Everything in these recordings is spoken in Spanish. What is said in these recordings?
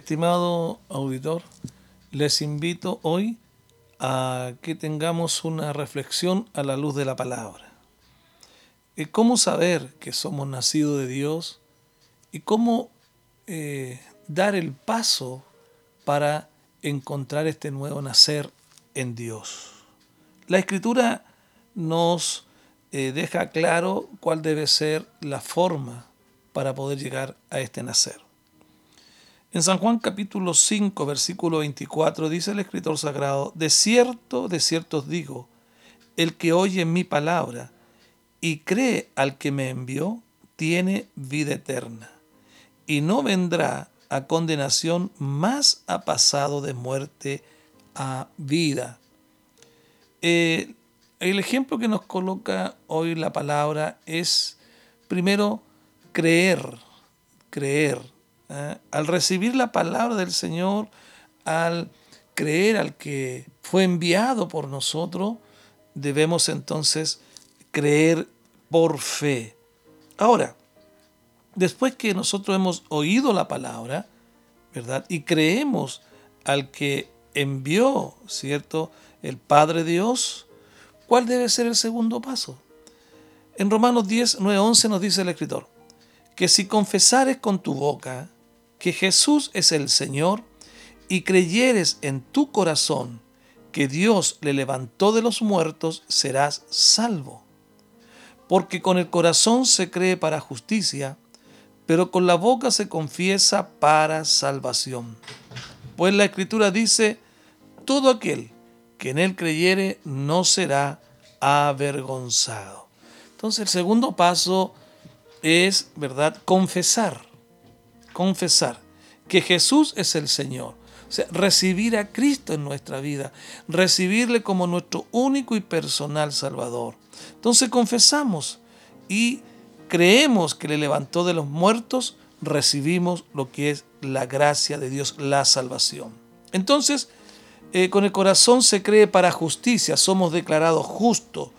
Estimado auditor, les invito hoy a que tengamos una reflexión a la luz de la palabra. Eh, ¿Cómo saber que somos nacidos de Dios y cómo eh, dar el paso para encontrar este nuevo nacer en Dios? La escritura nos eh, deja claro cuál debe ser la forma para poder llegar a este nacer. En San Juan capítulo 5, versículo 24 dice el escritor sagrado, de cierto, de cierto os digo, el que oye mi palabra y cree al que me envió, tiene vida eterna, y no vendrá a condenación, más ha pasado de muerte a vida. Eh, el ejemplo que nos coloca hoy la palabra es, primero, creer, creer ¿eh? al recibir la palabra del Señor, al creer al que fue enviado por nosotros, debemos entonces creer por fe. Ahora, después que nosotros hemos oído la palabra, ¿verdad? Y creemos al que envió, ¿cierto? El Padre Dios, ¿cuál debe ser el segundo paso? En Romanos 10, 9, 11 nos dice el escritor, que si confesares con tu boca que Jesús es el Señor y creyeres en tu corazón que Dios le levantó de los muertos, serás salvo. Porque con el corazón se cree para justicia, pero con la boca se confiesa para salvación. Pues la Escritura dice, todo aquel que en él creyere no será avergonzado. Entonces el segundo paso es, ¿verdad?, confesar confesar que Jesús es el Señor. O sea, recibir a Cristo en nuestra vida, recibirle como nuestro único y personal Salvador. Entonces confesamos y creemos que le levantó de los muertos, recibimos lo que es la gracia de Dios, la salvación. Entonces, eh, con el corazón se cree para justicia, somos declarados justos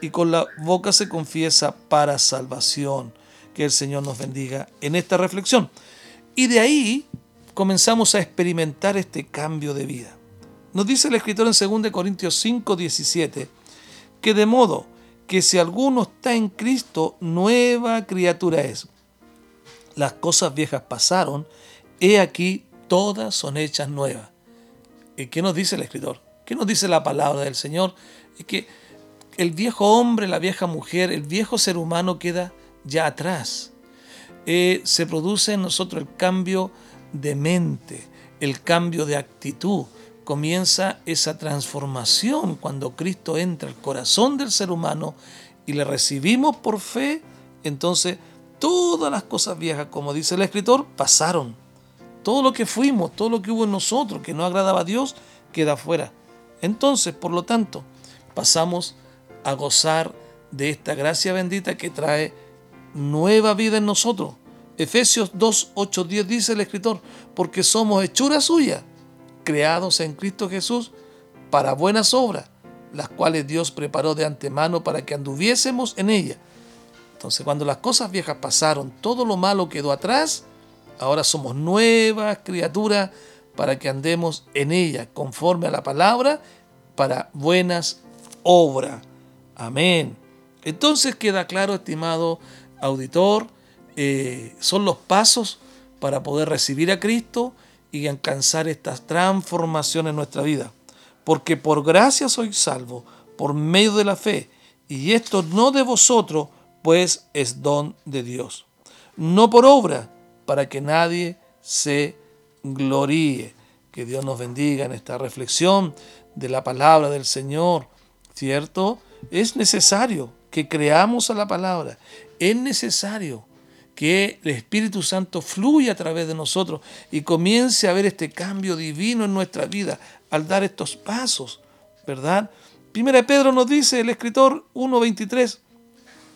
y con la boca se confiesa para salvación. Que el Señor nos bendiga en esta reflexión. Y de ahí comenzamos a experimentar este cambio de vida. Nos dice el escritor en 2 Corintios 5, 17, que de modo que si alguno está en Cristo, nueva criatura es. Las cosas viejas pasaron, he aquí, todas son hechas nuevas. ¿Y qué nos dice el escritor? ¿Qué nos dice la palabra del Señor? Es que el viejo hombre, la vieja mujer, el viejo ser humano queda ya atrás. Eh, se produce en nosotros el cambio de mente, el cambio de actitud. Comienza esa transformación cuando Cristo entra al corazón del ser humano y le recibimos por fe, entonces todas las cosas viejas, como dice el escritor, pasaron. Todo lo que fuimos, todo lo que hubo en nosotros que no agradaba a Dios, queda afuera. Entonces, por lo tanto, pasamos a gozar de esta gracia bendita que trae nueva vida en nosotros. Efesios 2, 8, 10 dice el escritor, porque somos hechura suya, creados en Cristo Jesús para buenas obras, las cuales Dios preparó de antemano para que anduviésemos en ella. Entonces cuando las cosas viejas pasaron, todo lo malo quedó atrás, ahora somos nuevas criaturas para que andemos en ella, conforme a la palabra, para buenas obras. Amén. Entonces queda claro, estimado auditor, eh, son los pasos para poder recibir a Cristo y alcanzar estas transformaciones en nuestra vida. Porque por gracia soy salvo, por medio de la fe, y esto no de vosotros, pues es don de Dios. No por obra, para que nadie se gloríe. Que Dios nos bendiga en esta reflexión de la palabra del Señor, ¿cierto? Es necesario que creamos a la palabra. Es necesario que el Espíritu Santo fluya a través de nosotros y comience a ver este cambio divino en nuestra vida al dar estos pasos, ¿verdad? Primera de Pedro nos dice el escritor 1.23,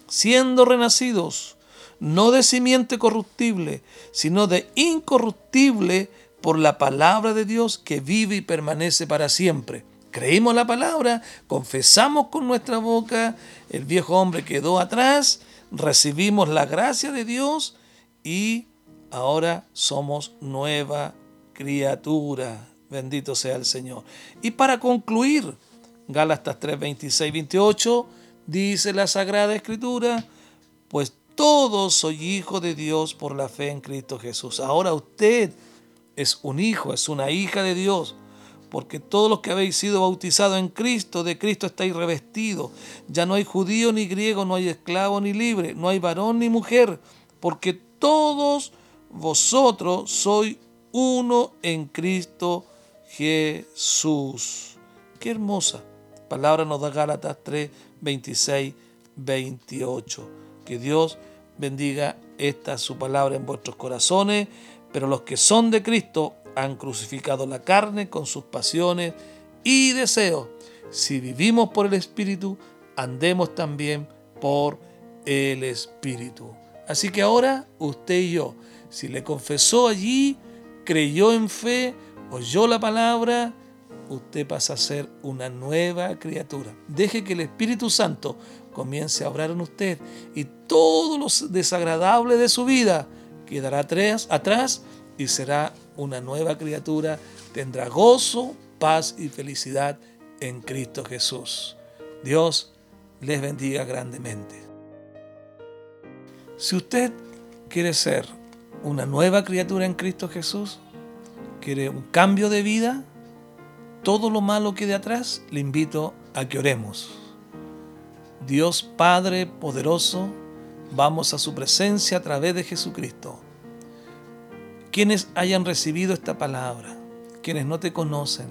siendo renacidos, no de simiente corruptible, sino de incorruptible por la palabra de Dios que vive y permanece para siempre. Creímos la palabra, confesamos con nuestra boca, el viejo hombre quedó atrás, recibimos la gracia de Dios y ahora somos nueva criatura. Bendito sea el Señor. Y para concluir, Gálatas 3, 26, 28, dice la Sagrada Escritura, pues todos soy hijo de Dios por la fe en Cristo Jesús. Ahora usted es un hijo, es una hija de Dios porque todos los que habéis sido bautizados en Cristo, de Cristo estáis revestidos. Ya no hay judío ni griego, no hay esclavo ni libre, no hay varón ni mujer, porque todos vosotros sois uno en Cristo Jesús. Qué hermosa palabra nos da Gálatas 3, 26, 28. Que Dios bendiga esta su palabra en vuestros corazones, pero los que son de Cristo han crucificado la carne con sus pasiones y deseos. Si vivimos por el Espíritu, andemos también por el Espíritu. Así que ahora usted y yo, si le confesó allí, creyó en fe, oyó la palabra, usted pasa a ser una nueva criatura. Deje que el Espíritu Santo comience a obrar en usted y todo lo desagradable de su vida quedará atrás, y será una nueva criatura, tendrá gozo, paz y felicidad en Cristo Jesús. Dios les bendiga grandemente. Si usted quiere ser una nueva criatura en Cristo Jesús, quiere un cambio de vida, todo lo malo que de atrás, le invito a que oremos. Dios Padre poderoso, vamos a su presencia a través de Jesucristo quienes hayan recibido esta palabra, quienes no te conocen,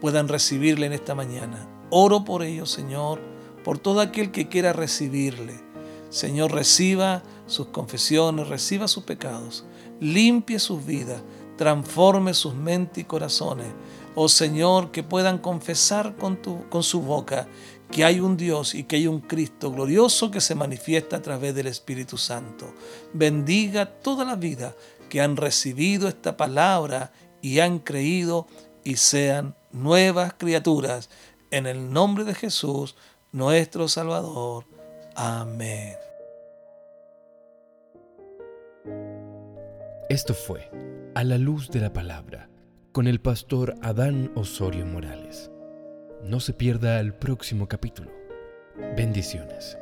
puedan recibirle en esta mañana. Oro por ellos, Señor, por todo aquel que quiera recibirle. Señor, reciba sus confesiones, reciba sus pecados, limpie sus vidas, transforme sus mentes y corazones. Oh Señor, que puedan confesar con, con su boca que hay un Dios y que hay un Cristo glorioso que se manifiesta a través del Espíritu Santo. Bendiga toda la vida que han recibido esta palabra y han creído y sean nuevas criaturas. En el nombre de Jesús, nuestro Salvador. Amén. Esto fue A la luz de la palabra con el pastor Adán Osorio Morales. No se pierda el próximo capítulo. Bendiciones.